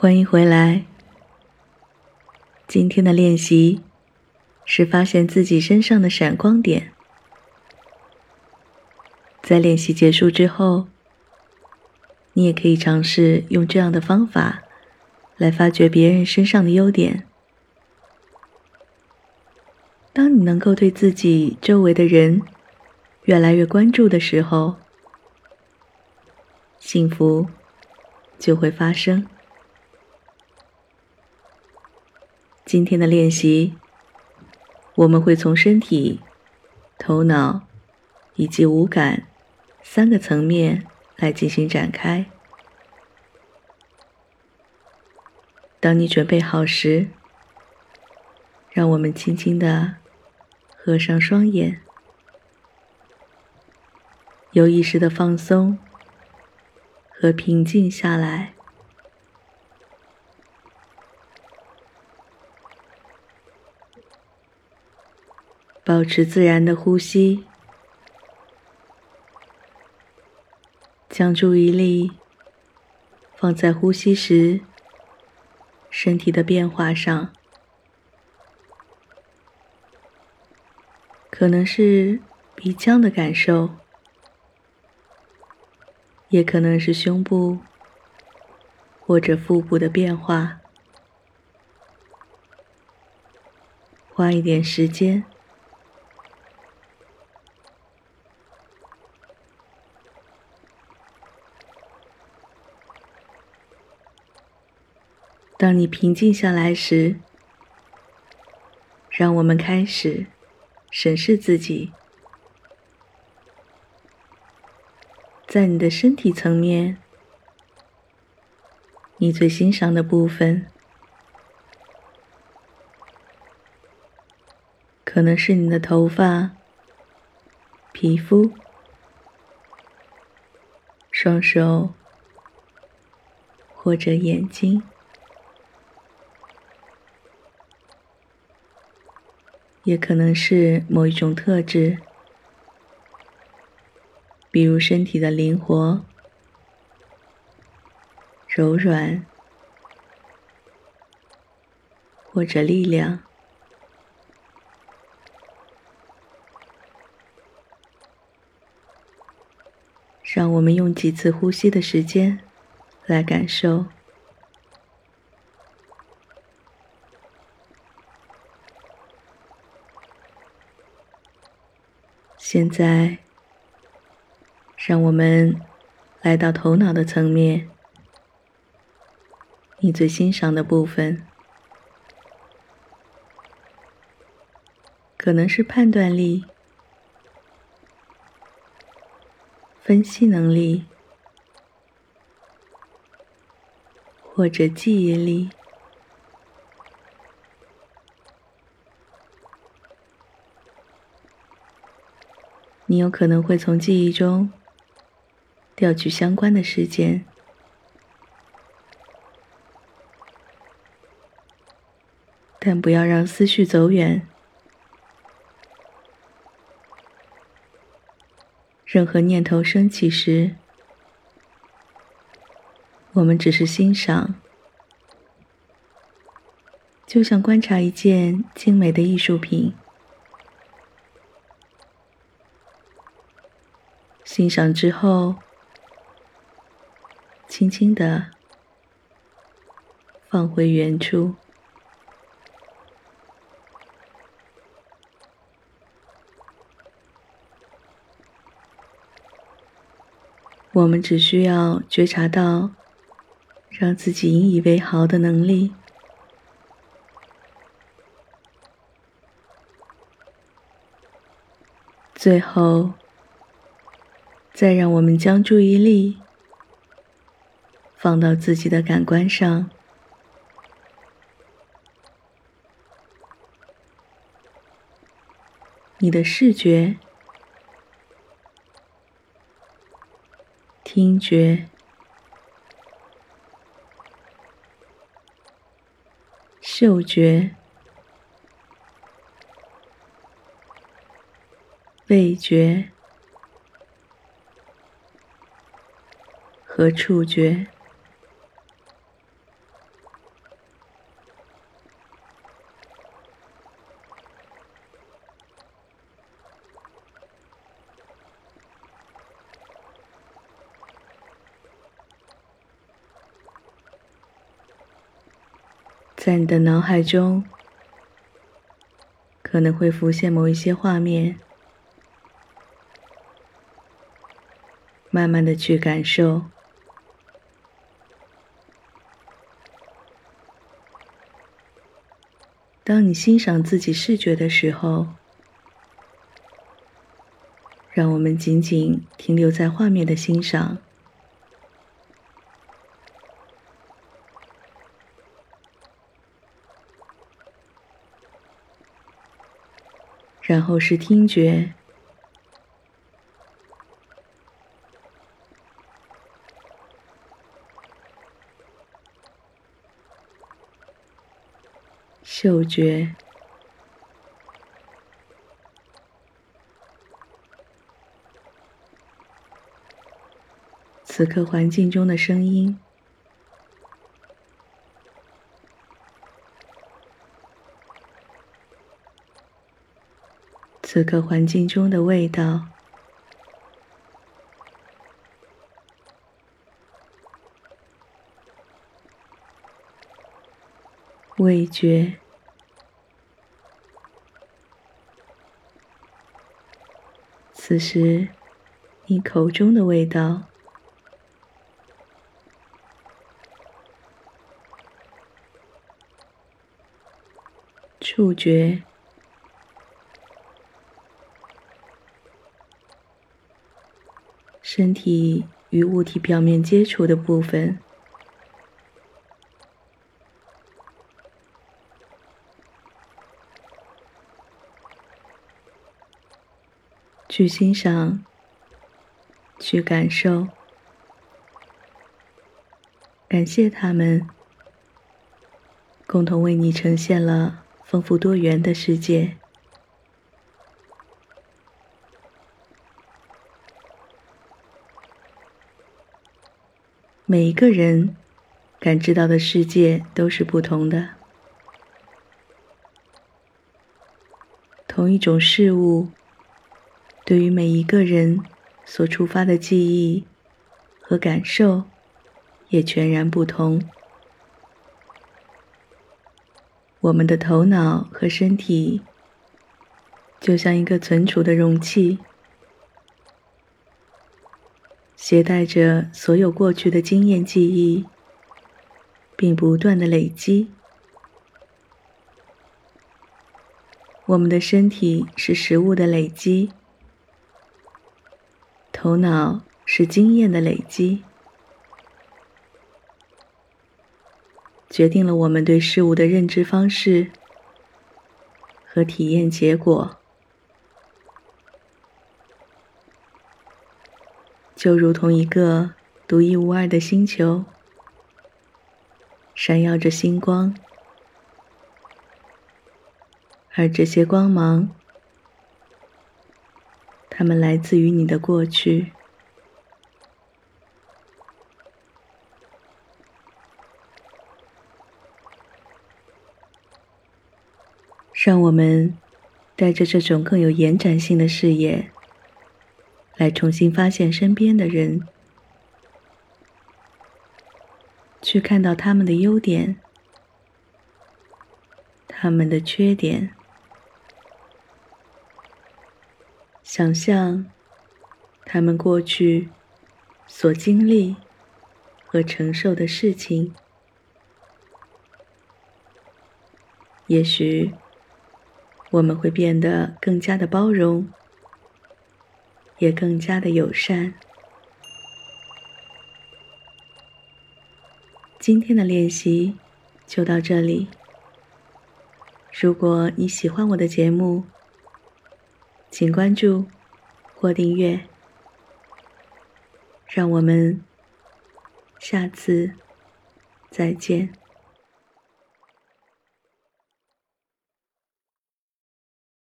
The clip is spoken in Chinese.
欢迎回来。今天的练习是发现自己身上的闪光点。在练习结束之后，你也可以尝试用这样的方法来发掘别人身上的优点。当你能够对自己周围的人越来越关注的时候，幸福就会发生。今天的练习，我们会从身体、头脑以及五感三个层面来进行展开。当你准备好时，让我们轻轻的合上双眼，有意识的放松和平静下来。保持自然的呼吸，将注意力放在呼吸时身体的变化上，可能是鼻腔的感受，也可能是胸部或者腹部的变化。花一点时间。当你平静下来时，让我们开始审视自己，在你的身体层面，你最欣赏的部分，可能是你的头发、皮肤、双手或者眼睛。也可能是某一种特质，比如身体的灵活、柔软，或者力量。让我们用几次呼吸的时间来感受。现在，让我们来到头脑的层面，你最欣赏的部分，可能是判断力、分析能力，或者记忆力。你有可能会从记忆中调取相关的事件，但不要让思绪走远。任何念头升起时，我们只是欣赏，就像观察一件精美的艺术品。欣赏之后，轻轻的放回原处。我们只需要觉察到让自己引以为豪的能力，最后。再让我们将注意力放到自己的感官上，你的视觉、听觉、嗅觉、味觉。和触觉？在你的脑海中可能会浮现某一些画面慢慢的去感受。当你欣赏自己视觉的时候，让我们仅仅停留在画面的欣赏。然后是听觉、嗅觉、此刻环境中的声音。此刻环境中的味道、味觉、此时你口中的味道、触觉。身体与物体表面接触的部分，去欣赏，去感受，感谢他们，共同为你呈现了丰富多元的世界。每一个人感知到的世界都是不同的。同一种事物，对于每一个人所触发的记忆和感受，也全然不同。我们的头脑和身体，就像一个存储的容器。携带着所有过去的经验记忆，并不断的累积。我们的身体是食物的累积，头脑是经验的累积，决定了我们对事物的认知方式和体验结果。就如同一个独一无二的星球，闪耀着星光，而这些光芒，它们来自于你的过去。让我们带着这种更有延展性的视野。来重新发现身边的人，去看到他们的优点，他们的缺点，想象他们过去所经历和承受的事情，也许我们会变得更加的包容。也更加的友善。今天的练习就到这里。如果你喜欢我的节目，请关注或订阅。让我们下次再见。